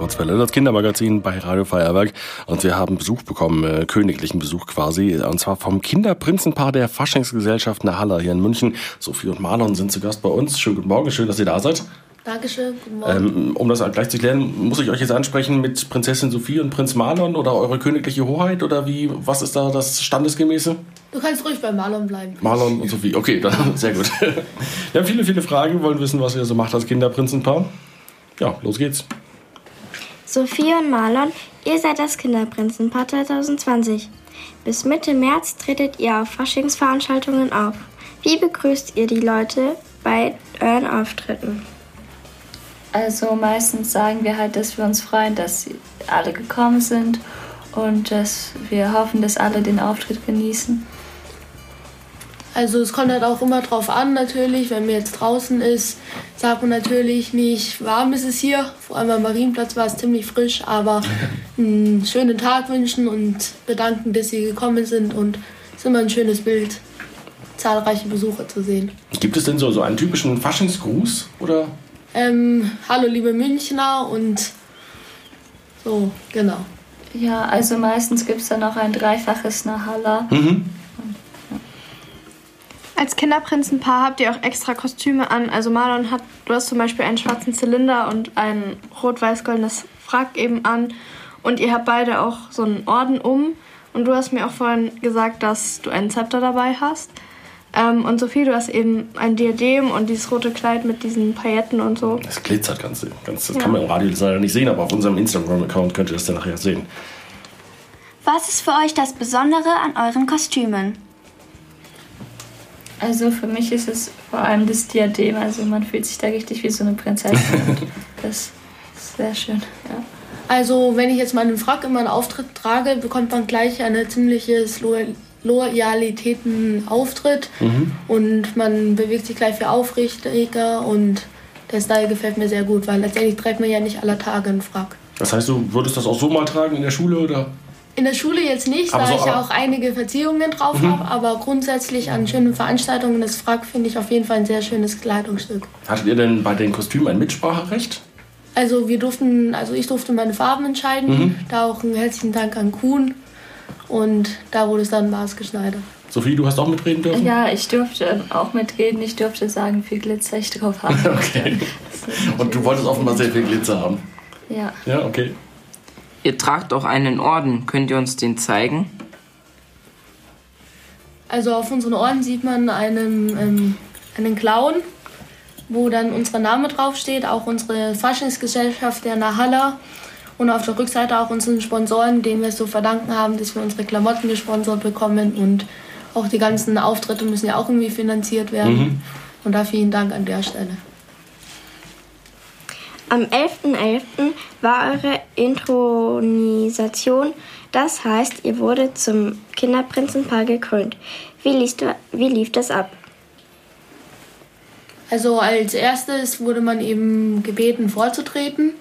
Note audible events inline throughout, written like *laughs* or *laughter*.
Kurzwelle, das Kindermagazin bei Radio Feuerwerk. Und wir haben Besuch bekommen, äh, königlichen Besuch quasi. Und zwar vom Kinderprinzenpaar der Faschingsgesellschaft Nahalla hier in München. Sophie und Marlon sind zu Gast bei uns. Schönen guten Morgen, schön, dass ihr da seid. Dankeschön, guten Morgen. Ähm, um das gleich zu klären, muss ich euch jetzt ansprechen mit Prinzessin Sophie und Prinz Marlon oder eure königliche Hoheit oder wie, was ist da das Standesgemäße? Du kannst ruhig bei Marlon bleiben. Marlon und Sophie, okay, dann, *laughs* sehr gut. *laughs* Wir haben viele, viele Fragen, wollen wissen, was ihr so macht als Kinderprinzenpaar. Ja, los geht's. Sophie und Marlon, ihr seid das Kinderprinzenpaar 2020. Bis Mitte März tretet ihr auf Faschingsveranstaltungen auf. Wie begrüßt ihr die Leute bei euren Auftritten? Also meistens sagen wir halt, dass wir uns freuen, dass alle gekommen sind und dass wir hoffen, dass alle den Auftritt genießen. Also es kommt halt auch immer drauf an natürlich, wenn man jetzt draußen ist, sagt man natürlich nicht, warm ist es hier. Vor allem am Marienplatz war es ziemlich frisch, aber *laughs* einen schönen Tag wünschen und bedanken, dass sie gekommen sind und es ist immer ein schönes Bild, zahlreiche Besucher zu sehen. Gibt es denn so, so einen typischen Faschingsgruß oder? Ähm, hallo liebe Münchner und so, genau. Ja, also meistens gibt es dann noch ein dreifaches Nahalla. Mhm. Als Kinderprinzenpaar habt ihr auch extra Kostüme an. Also Marlon hat, du hast zum Beispiel einen schwarzen Zylinder und ein rot-weiß-goldenes Frack eben an. Und ihr habt beide auch so einen Orden um. Und du hast mir auch vorhin gesagt, dass du einen Zepter dabei hast. Ähm, und Sophie, du hast eben ein Diadem und dieses rote Kleid mit diesen Pailletten und so. Das glitzert ganz, ganz das ja. kann man im Radio leider nicht sehen, aber auf unserem Instagram-Account könnt ihr das dann nachher sehen. Was ist für euch das Besondere an euren Kostümen? Also für mich ist es vor allem das Diadem. Also man fühlt sich da richtig wie so eine Prinzessin. *laughs* das ist sehr schön, ja. Also wenn ich jetzt meinen Frack in meinen Auftritt trage, bekommt man gleich eine ziemliches Loyalitäten-Auftritt mhm. und man bewegt sich gleich viel aufrichtiger und der Style gefällt mir sehr gut, weil letztendlich trägt man ja nicht aller Tage einen Frack. Das heißt, du würdest das auch so mal tragen in der Schule oder? In der Schule jetzt nicht, aber da so, ich auch einige Verziehungen drauf mhm. habe, aber grundsätzlich an schönen Veranstaltungen das Frack finde ich auf jeden Fall ein sehr schönes Kleidungsstück. Hattet ihr denn bei den Kostümen ein Mitspracherecht? Also wir durften, also ich durfte meine Farben entscheiden. Mhm. Da auch einen herzlichen Dank an Kuhn. Und da wurde es dann maßgeschneidert. Sophie, du hast auch mitreden dürfen? Ja, ich durfte auch mitreden. Ich durfte sagen, wie viel Glitzer ich drauf habe. *laughs* okay. Und du wolltest offenbar sehr viel Glitzer haben? Ja. Ja, okay. Ihr tragt auch einen Orden. Könnt ihr uns den zeigen? Also auf unseren Orden sieht man einen, ähm, einen Clown, wo dann unser Name draufsteht, auch unsere Faschingsgesellschaft der Nahalla und auf der Rückseite auch unseren Sponsoren, denen wir es so verdanken haben, dass wir unsere Klamotten gesponsert bekommen und auch die ganzen Auftritte müssen ja auch irgendwie finanziert werden. Mhm. Und da vielen Dank an der Stelle. Am 11.11. .11. war eure Intronisation. Das heißt, ihr wurde zum Kinderprinzenpaar gekrönt. Wie, lief, wie lief das ab? Also als erstes wurde man eben gebeten vorzutreten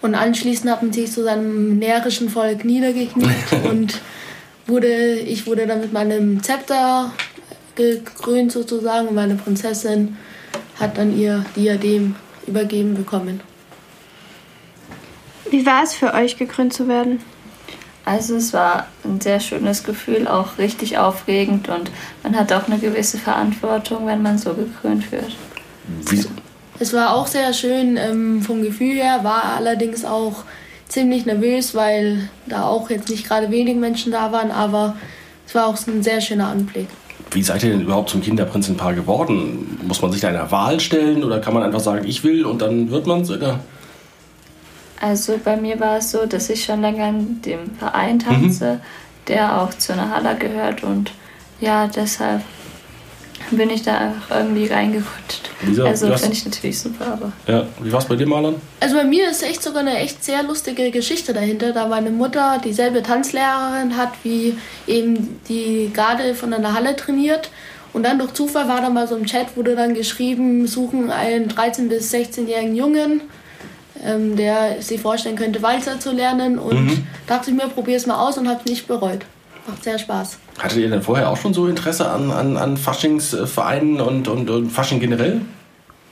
und anschließend hat man sich zu seinem närrischen Volk niedergekniet *laughs* und wurde, ich wurde dann mit meinem Zepter gekrönt sozusagen und meine Prinzessin hat dann ihr Diadem übergeben bekommen. Wie war es für euch, gekrönt zu werden? Also es war ein sehr schönes Gefühl, auch richtig aufregend und man hat auch eine gewisse Verantwortung, wenn man so gekrönt wird. Wie? Es war auch sehr schön ähm, vom Gefühl her, war allerdings auch ziemlich nervös, weil da auch jetzt nicht gerade wenig Menschen da waren, aber es war auch ein sehr schöner Anblick. Wie seid ihr denn überhaupt zum Kinderprinzenpaar geworden? Muss man sich da einer Wahl stellen oder kann man einfach sagen, ich will und dann wird man es? Also bei mir war es so, dass ich schon länger in dem Verein tanze, mhm. der auch zu einer Halle gehört und ja, deshalb bin ich da einfach irgendwie reingerutscht. Lisa, also finde ich natürlich super, aber. Ja, wie war es bei dir, Marlon? Also bei mir ist echt sogar eine echt sehr lustige Geschichte dahinter, da meine Mutter dieselbe Tanzlehrerin hat, wie eben die gerade von einer Halle trainiert. Und dann durch Zufall war da mal so im Chat, wurde dann geschrieben, suchen einen 13- bis 16-jährigen Jungen ähm, der sich vorstellen könnte, Walzer zu lernen. Und mhm. dachte ich mir, probier es mal aus und habe es nicht bereut. Macht sehr Spaß. Hattet ihr denn vorher auch schon so Interesse an, an, an Faschingsvereinen und, und, und Fasching generell?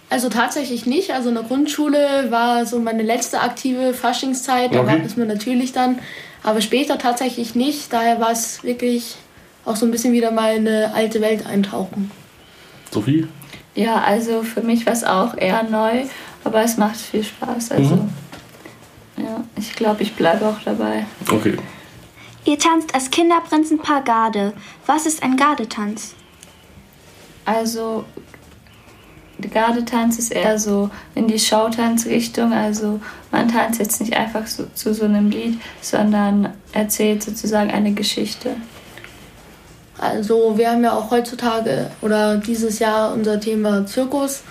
Also tatsächlich nicht. Also in der Grundschule war so meine letzte aktive Faschingszeit. Da okay. war es mir natürlich dann. Aber später tatsächlich nicht. Daher war es wirklich auch so ein bisschen wieder mal in eine alte Welt eintauchen. Sophie? Ja, also für mich war es auch eher neu, aber es macht viel Spaß. Also mhm. ja, ich glaube, ich bleibe auch dabei. Okay. Ihr tanzt als Kinderprinzenpaar Garde. Was ist ein Gardetanz? Also der Gardetanz ist eher so in die Schautanzrichtung. Also man tanzt jetzt nicht einfach so, zu so einem Lied, sondern erzählt sozusagen eine Geschichte. Also wir haben ja auch heutzutage oder dieses Jahr unser Thema Zirkus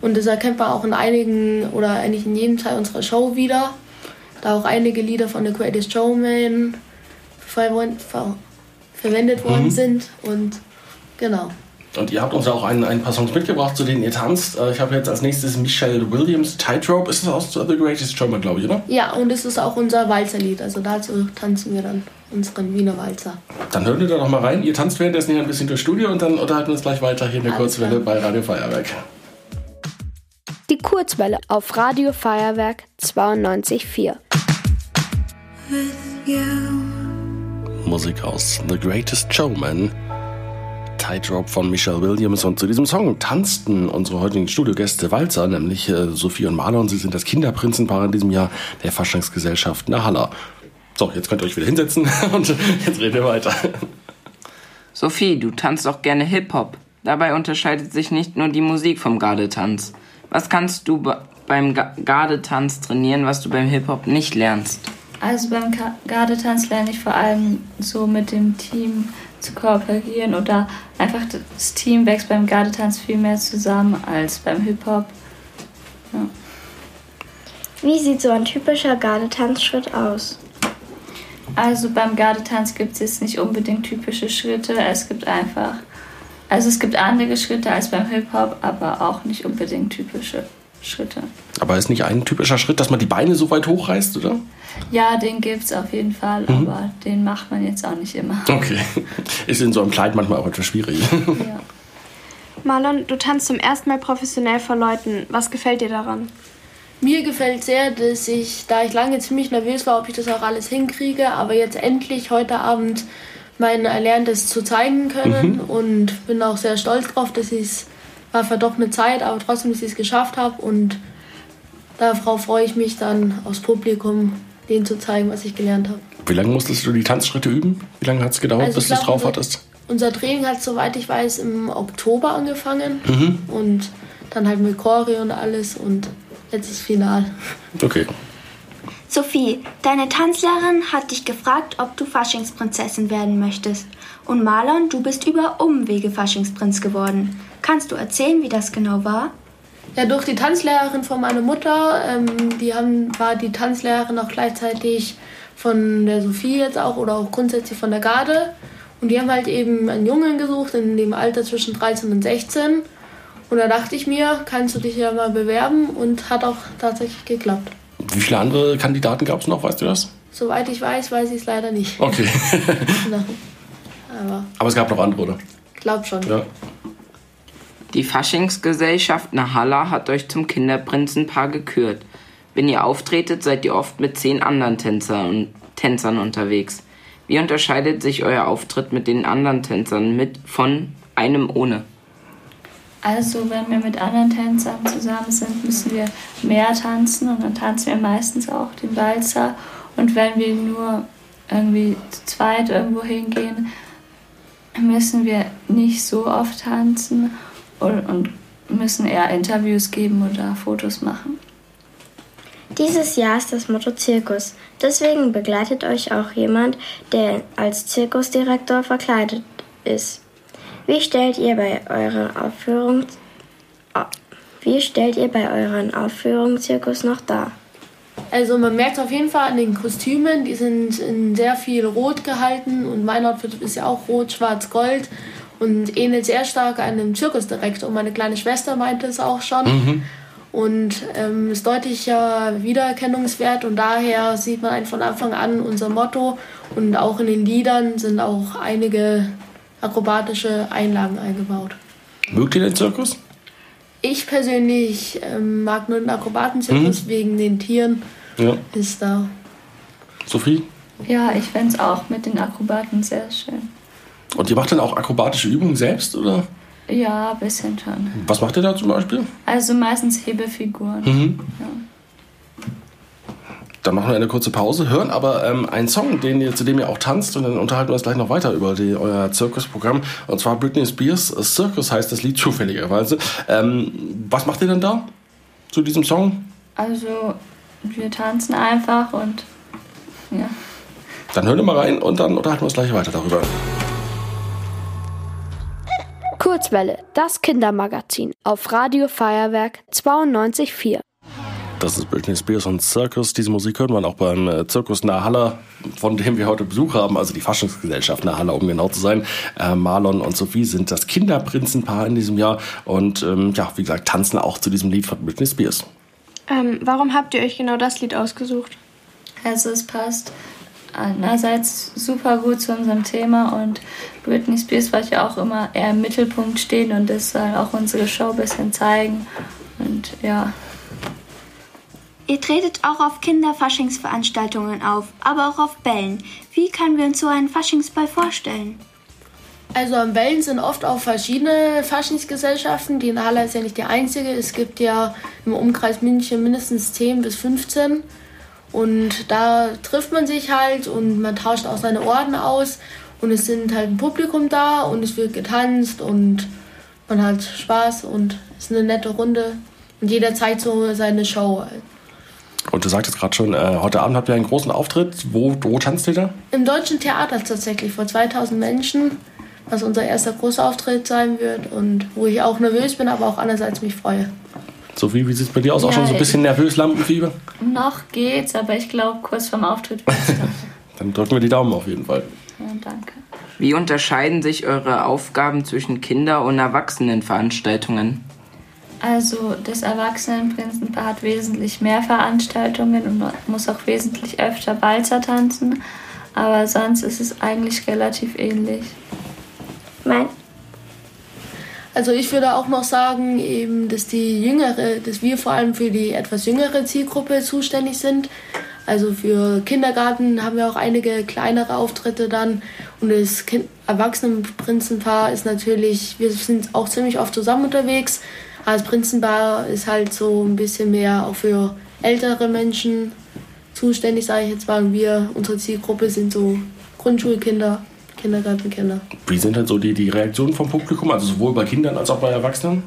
und das erkennt man auch in einigen oder eigentlich in jedem Teil unserer Show wieder. Da auch einige Lieder von The Greatest Showman verwendet worden mhm. sind und genau. Und ihr habt uns ja auch ein, ein paar Songs mitgebracht, zu denen ihr tanzt. Äh, ich habe jetzt als nächstes Michelle Williams, Tightrope. Ist das aus The Greatest Showman, glaube ich, oder? Ja, und es ist auch unser Walzerlied. Also dazu tanzen wir dann unseren Wiener Walzer. Dann hören wir da noch mal rein. Ihr tanzt währenddessen hier ein bisschen durchs Studio und dann unterhalten wir uns gleich weiter hier in der Alles Kurzwelle klar. bei Radio Feuerwerk. Kurzwelle auf Radio Feuerwerk 92.4. Musik aus The Greatest Showman Tightrope von Michelle Williams und zu diesem Song tanzten unsere heutigen Studiogäste Walzer, nämlich äh, Sophie und Marlon. Sie sind das Kinderprinzenpaar in diesem Jahr der Faschingsgesellschaft Nahaller. So, jetzt könnt ihr euch wieder hinsetzen *laughs* und jetzt reden wir weiter. Sophie, du tanzt auch gerne Hip-Hop. Dabei unterscheidet sich nicht nur die Musik vom Gardetanz. Was kannst du beim Gardetanz trainieren, was du beim Hip-Hop nicht lernst? Also beim Gardetanz lerne ich vor allem so mit dem Team zu kooperieren oder einfach das Team wächst beim Gardetanz viel mehr zusammen als beim Hip-Hop. Ja. Wie sieht so ein typischer Gardetanzschritt aus? Also beim Gardetanz gibt es jetzt nicht unbedingt typische Schritte. Es gibt einfach, also es gibt andere Schritte als beim Hip-Hop, aber auch nicht unbedingt typische Schritte. Aber ist nicht ein typischer Schritt, dass man die Beine so weit hochreißt, oder? Ja, den gibt es auf jeden Fall, mhm. aber den macht man jetzt auch nicht immer. Okay. Ist in so einem Kleid manchmal auch etwas schwierig. Ja. Marlon, du tanzt zum ersten Mal professionell vor Leuten. Was gefällt dir daran? Mir gefällt sehr, dass ich, da ich lange ziemlich nervös war, ob ich das auch alles hinkriege, aber jetzt endlich heute Abend mein Erlerntes zu zeigen können mhm. und bin auch sehr stolz drauf, dass ich es war für doch eine Zeit, aber trotzdem, dass ich es geschafft habe und darauf freue ich mich dann aufs Publikum, denen zu zeigen, was ich gelernt habe. Wie lange musstest du die Tanzschritte üben? Wie lange hat es gedauert, also bis du es drauf hattest? Unser Training hat, soweit ich weiß, im Oktober angefangen mhm. und dann halt mit Choreo und alles und jetzt ist Final. Okay. Sophie, deine Tanzlehrerin hat dich gefragt, ob du Faschingsprinzessin werden möchtest. Und Marlon, du bist über Umwege Faschingsprinz geworden. Kannst du erzählen, wie das genau war? Ja, durch die Tanzlehrerin von meiner Mutter. Ähm, die haben, war die Tanzlehrerin auch gleichzeitig von der Sophie jetzt auch oder auch grundsätzlich von der Garde. Und die haben halt eben einen Jungen gesucht in dem Alter zwischen 13 und 16. Und da dachte ich mir, kannst du dich ja mal bewerben und hat auch tatsächlich geklappt. Wie viele andere Kandidaten gab es noch, weißt du das? Soweit ich weiß, weiß ich es leider nicht. Okay. *laughs* Aber, Aber es gab noch andere, oder? Ich glaube schon. Ja. Die Faschingsgesellschaft Nahalla hat euch zum Kinderprinzenpaar gekürt. Wenn ihr auftretet, seid ihr oft mit zehn anderen Tänzer und Tänzern unterwegs. Wie unterscheidet sich euer Auftritt mit den anderen Tänzern mit von einem ohne? Also wenn wir mit anderen Tänzern zusammen sind, müssen wir mehr tanzen und dann tanzen wir meistens auch den Walzer. Und wenn wir nur irgendwie zu zweit irgendwo hingehen, müssen wir nicht so oft tanzen und, und müssen eher Interviews geben oder Fotos machen. Dieses Jahr ist das Motto Zirkus. Deswegen begleitet euch auch jemand, der als Zirkusdirektor verkleidet ist. Wie stellt ihr bei euren Aufführungen wie stellt ihr bei euren Aufführungen Zirkus noch dar? Also man merkt auf jeden Fall an den Kostümen, die sind in sehr viel Rot gehalten und mein Outfit ist ja auch Rot, Schwarz, Gold und ähnelt sehr stark einem Zirkusdirektor. Meine kleine Schwester meinte es auch schon. Mhm. Und ähm, ist deutlicher Wiedererkennungswert und daher sieht man von Anfang an unser Motto und auch in den Liedern sind auch einige akrobatische Einlagen eingebaut. Mögt ihr den Zirkus? Ich persönlich ähm, mag nur den Akrobatenzirkus mhm. wegen den Tieren. Ja. Ist da. Sophie? Ja, ich fände es auch mit den Akrobaten sehr schön. Und ihr macht dann auch akrobatische Übungen selbst, oder? Ja, ein bisschen schon. Was macht ihr da zum Beispiel? Also meistens Hebefiguren. Mhm. Ja. Dann machen wir eine kurze Pause, hören aber ähm, einen Song, den ihr, zu dem ihr auch tanzt und dann unterhalten wir uns gleich noch weiter über die, euer Zirkusprogramm. Und zwar Britney Spears Circus heißt das Lied zufälligerweise. Ähm, was macht ihr denn da zu diesem Song? Also wir tanzen einfach und ja. Dann hören wir mal rein und dann unterhalten wir uns gleich weiter darüber. Kurzwelle, das Kindermagazin auf Radio Feuerwerk 92.4. Das ist Britney Spears und Circus. Diese Musik hört man auch beim äh, Zirkus Nahaller, von dem wir heute Besuch haben, also die Faschingsgesellschaft Nahaller, um genau zu sein. Äh, Marlon und Sophie sind das Kinderprinzenpaar in diesem Jahr und ähm, ja, wie gesagt, tanzen auch zu diesem Lied von Britney Spears. Ähm, warum habt ihr euch genau das Lied ausgesucht? Also es passt einerseits super gut zu unserem Thema und Britney Spears wollte ja auch immer eher im Mittelpunkt stehen und das soll auch unsere Show ein bisschen zeigen. Und ja, Ihr tretet auch auf Kinderfaschingsveranstaltungen auf, aber auch auf Bällen. Wie können wir uns so einen Faschingsball vorstellen? Also am Bällen sind oft auch verschiedene Faschingsgesellschaften. Die Nala ist ja nicht die einzige. Es gibt ja im Umkreis München mindestens 10 bis 15. Und da trifft man sich halt und man tauscht auch seine Orden aus. Und es sind halt ein Publikum da und es wird getanzt und man hat Spaß und es ist eine nette Runde. Und jeder zeigt so seine Show. Und du sagtest gerade schon, äh, heute Abend habt ihr einen großen Auftritt. Wo, wo tanzt ihr da? Im Deutschen Theater tatsächlich, vor 2000 Menschen, was unser erster großer Auftritt sein wird und wo ich auch nervös bin, aber auch andererseits mich freue. Sophie, wie sieht es bei dir aus? Ja, auch schon so ein bisschen nervös, Lampenfieber? Noch geht's, aber ich glaube, kurz vorm Auftritt *laughs* Dann drücken wir die Daumen auf jeden Fall. Ja, danke. Wie unterscheiden sich eure Aufgaben zwischen Kinder- und Erwachsenenveranstaltungen? Also das Erwachsenenprinzenpaar hat wesentlich mehr Veranstaltungen und muss auch wesentlich öfter Walzer tanzen. Aber sonst ist es eigentlich relativ ähnlich. Nein. Also ich würde auch noch sagen, eben, dass die jüngere, dass wir vor allem für die etwas jüngere Zielgruppe zuständig sind. Also für Kindergarten haben wir auch einige kleinere Auftritte dann. Und das kind Erwachsenenprinzenpaar ist natürlich, wir sind auch ziemlich oft zusammen unterwegs. Als Prinzenbar ist halt so ein bisschen mehr auch für ältere Menschen zuständig, sage ich jetzt mal. Und wir, unsere Zielgruppe sind so Grundschulkinder, Kindergartenkinder. Wie sind denn so die, die Reaktionen vom Publikum, also sowohl bei Kindern als auch bei Erwachsenen?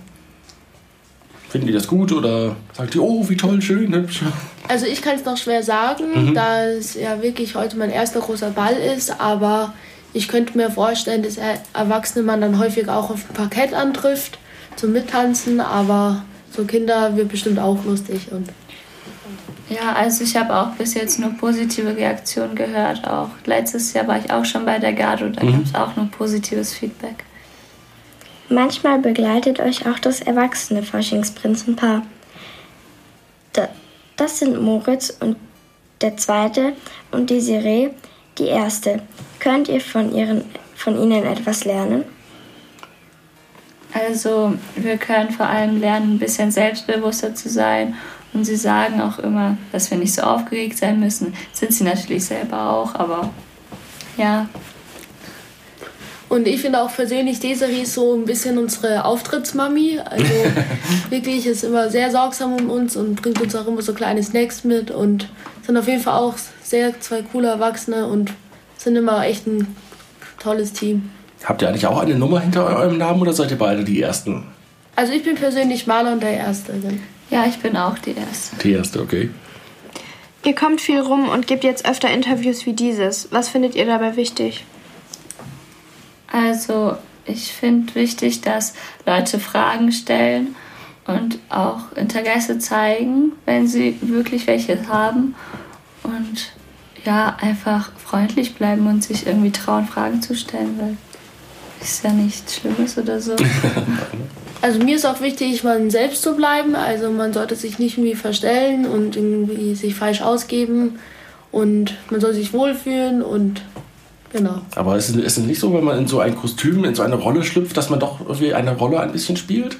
Finden die das gut oder sagt die, oh, wie toll, schön, hübsch? Also ich kann es noch schwer sagen, mhm. da es ja wirklich heute mein erster großer Ball ist, aber ich könnte mir vorstellen, dass Erwachsene man dann häufig auch auf dem Parkett antrifft zum Mittanzen, aber so Kinder wird bestimmt auch lustig. Und ja, also ich habe auch bis jetzt nur positive Reaktionen gehört. Auch letztes Jahr war ich auch schon bei der Garde und da mhm. gab es auch nur positives Feedback. Manchmal begleitet euch auch das erwachsene Faschingsprinzenpaar. Das sind Moritz und der zweite und Desiree, die erste. Könnt ihr von, ihren, von ihnen etwas lernen? Also wir können vor allem lernen, ein bisschen selbstbewusster zu sein. Und sie sagen auch immer, dass wir nicht so aufgeregt sein müssen. Sind sie natürlich selber auch, aber ja. Und ich finde auch persönlich, Desiree ist so ein bisschen unsere Auftrittsmami. Also *laughs* wirklich ist immer sehr sorgsam um uns und bringt uns auch immer so kleine Snacks mit und sind auf jeden Fall auch sehr zwei coole Erwachsene und sind immer echt ein tolles Team. Habt ihr eigentlich auch eine Nummer hinter eurem Namen oder seid ihr beide die Ersten? Also ich bin persönlich Maler und der Erste. Ja, ich bin auch die Erste. Die Erste, okay. Ihr kommt viel rum und gebt jetzt öfter Interviews wie dieses. Was findet ihr dabei wichtig? Also ich finde wichtig, dass Leute Fragen stellen und auch Interesse zeigen, wenn sie wirklich welche haben. Und ja, einfach freundlich bleiben und sich irgendwie trauen, Fragen zu stellen, weil ist ja nichts Schlimmes oder so. *laughs* Also mir ist auch wichtig, man selbst zu bleiben. Also man sollte sich nicht irgendwie verstellen und irgendwie sich falsch ausgeben. Und man soll sich wohlfühlen und genau. Aber ist es nicht so, wenn man in so ein Kostüm, in so eine Rolle schlüpft, dass man doch irgendwie eine Rolle ein bisschen spielt?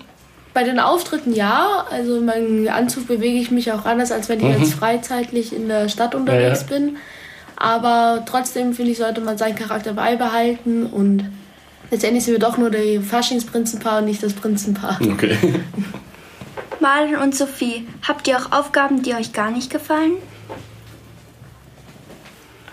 Bei den Auftritten ja. Also in meinem Anzug bewege ich mich auch anders, als wenn ich mhm. jetzt freizeitlich in der Stadt unterwegs ja, ja. bin. Aber trotzdem finde ich, sollte man seinen Charakter beibehalten und letztendlich sind wir doch nur der Faschingsprinzenpaar und nicht das Prinzenpaar. Okay. Malen und Sophie, habt ihr auch Aufgaben, die euch gar nicht gefallen?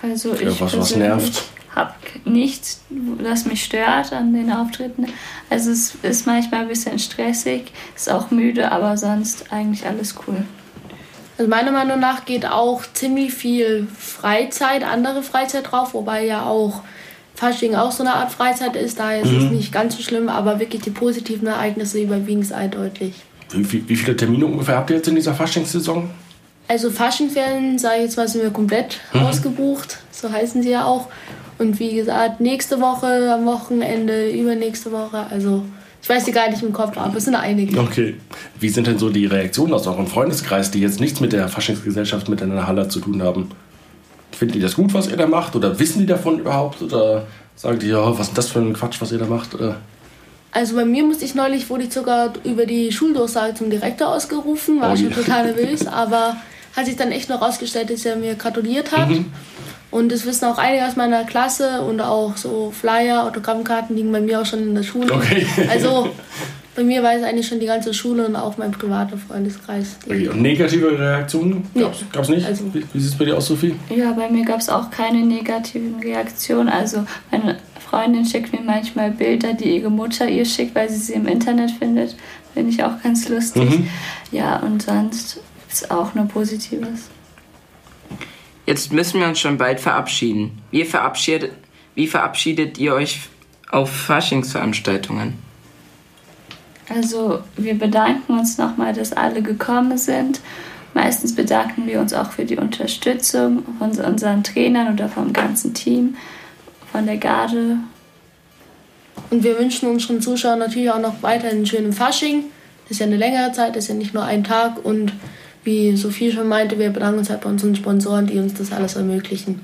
Also ich ja, was, was nervt? habe nichts, das mich stört an den Auftritten. Also es ist manchmal ein bisschen stressig, ist auch müde, aber sonst eigentlich alles cool. Also meiner Meinung nach geht auch ziemlich viel Freizeit, andere Freizeit drauf, wobei ja auch Fasching auch so eine Art Freizeit ist. Daher ist mhm. es nicht ganz so schlimm, aber wirklich die positiven Ereignisse überwiegen es eindeutig. Wie, wie, viele Termine ungefähr habt ihr jetzt in dieser Faschingssaison? Also Faschingsferien, sage ich jetzt mal, sind wir komplett mhm. ausgebucht. So heißen sie ja auch. Und wie gesagt, nächste Woche, am Wochenende, übernächste Woche. Also ich weiß die gar nicht im Kopf, aber es sind einige. Okay. Wie sind denn so die Reaktionen aus eurem Freundeskreis, die jetzt nichts mit der Faschingsgesellschaft, mit der Halle zu tun haben? Finden die das gut, was ihr da macht? Oder wissen die davon überhaupt? Oder sagen die, ja, was ist das für ein Quatsch, was ihr da macht? Also bei mir musste ich neulich, wurde ich sogar über die Schuldurchsage zum Direktor ausgerufen, war oh, schon total *laughs* nervös, aber hat sich dann echt noch rausgestellt, dass er mir gratuliert hat. Mhm. Und das wissen auch einige aus meiner Klasse und auch so Flyer, Autogrammkarten liegen bei mir auch schon in der Schule. Okay. Also *laughs* bei mir weiß eigentlich schon die ganze Schule und auch mein privater Freundeskreis. Okay. Und negative Reaktionen gab es nee. nicht? Also, wie, wie sieht es bei dir aus, Sophie? Ja, bei mir gab es auch keine negativen Reaktionen. Also meine Freundin schickt mir manchmal Bilder, die ihre Mutter ihr schickt, weil sie sie im Internet findet. Finde ich auch ganz lustig. Mhm. Ja, und sonst ist auch nur Positives. Jetzt müssen wir uns schon bald verabschieden. Wie verabschiedet, wie verabschiedet ihr euch auf Faschingsveranstaltungen? Also wir bedanken uns nochmal, dass alle gekommen sind. Meistens bedanken wir uns auch für die Unterstützung von unseren Trainern oder vom ganzen Team, von der Garde. Und wir wünschen unseren Zuschauern natürlich auch noch weiterhin einen schönen Fasching. Das ist ja eine längere Zeit, das ist ja nicht nur ein Tag und wie Sophie schon meinte, wir bedanken uns halt bei unseren Sponsoren, die uns das alles ermöglichen.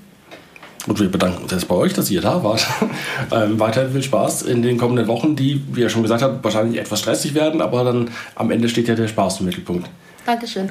Und wir bedanken uns jetzt bei euch, dass ihr da wart. *laughs* ähm, weiterhin viel Spaß in den kommenden Wochen, die, wie ihr schon gesagt habt, wahrscheinlich etwas stressig werden, aber dann am Ende steht ja der Spaß im Mittelpunkt. Dankeschön.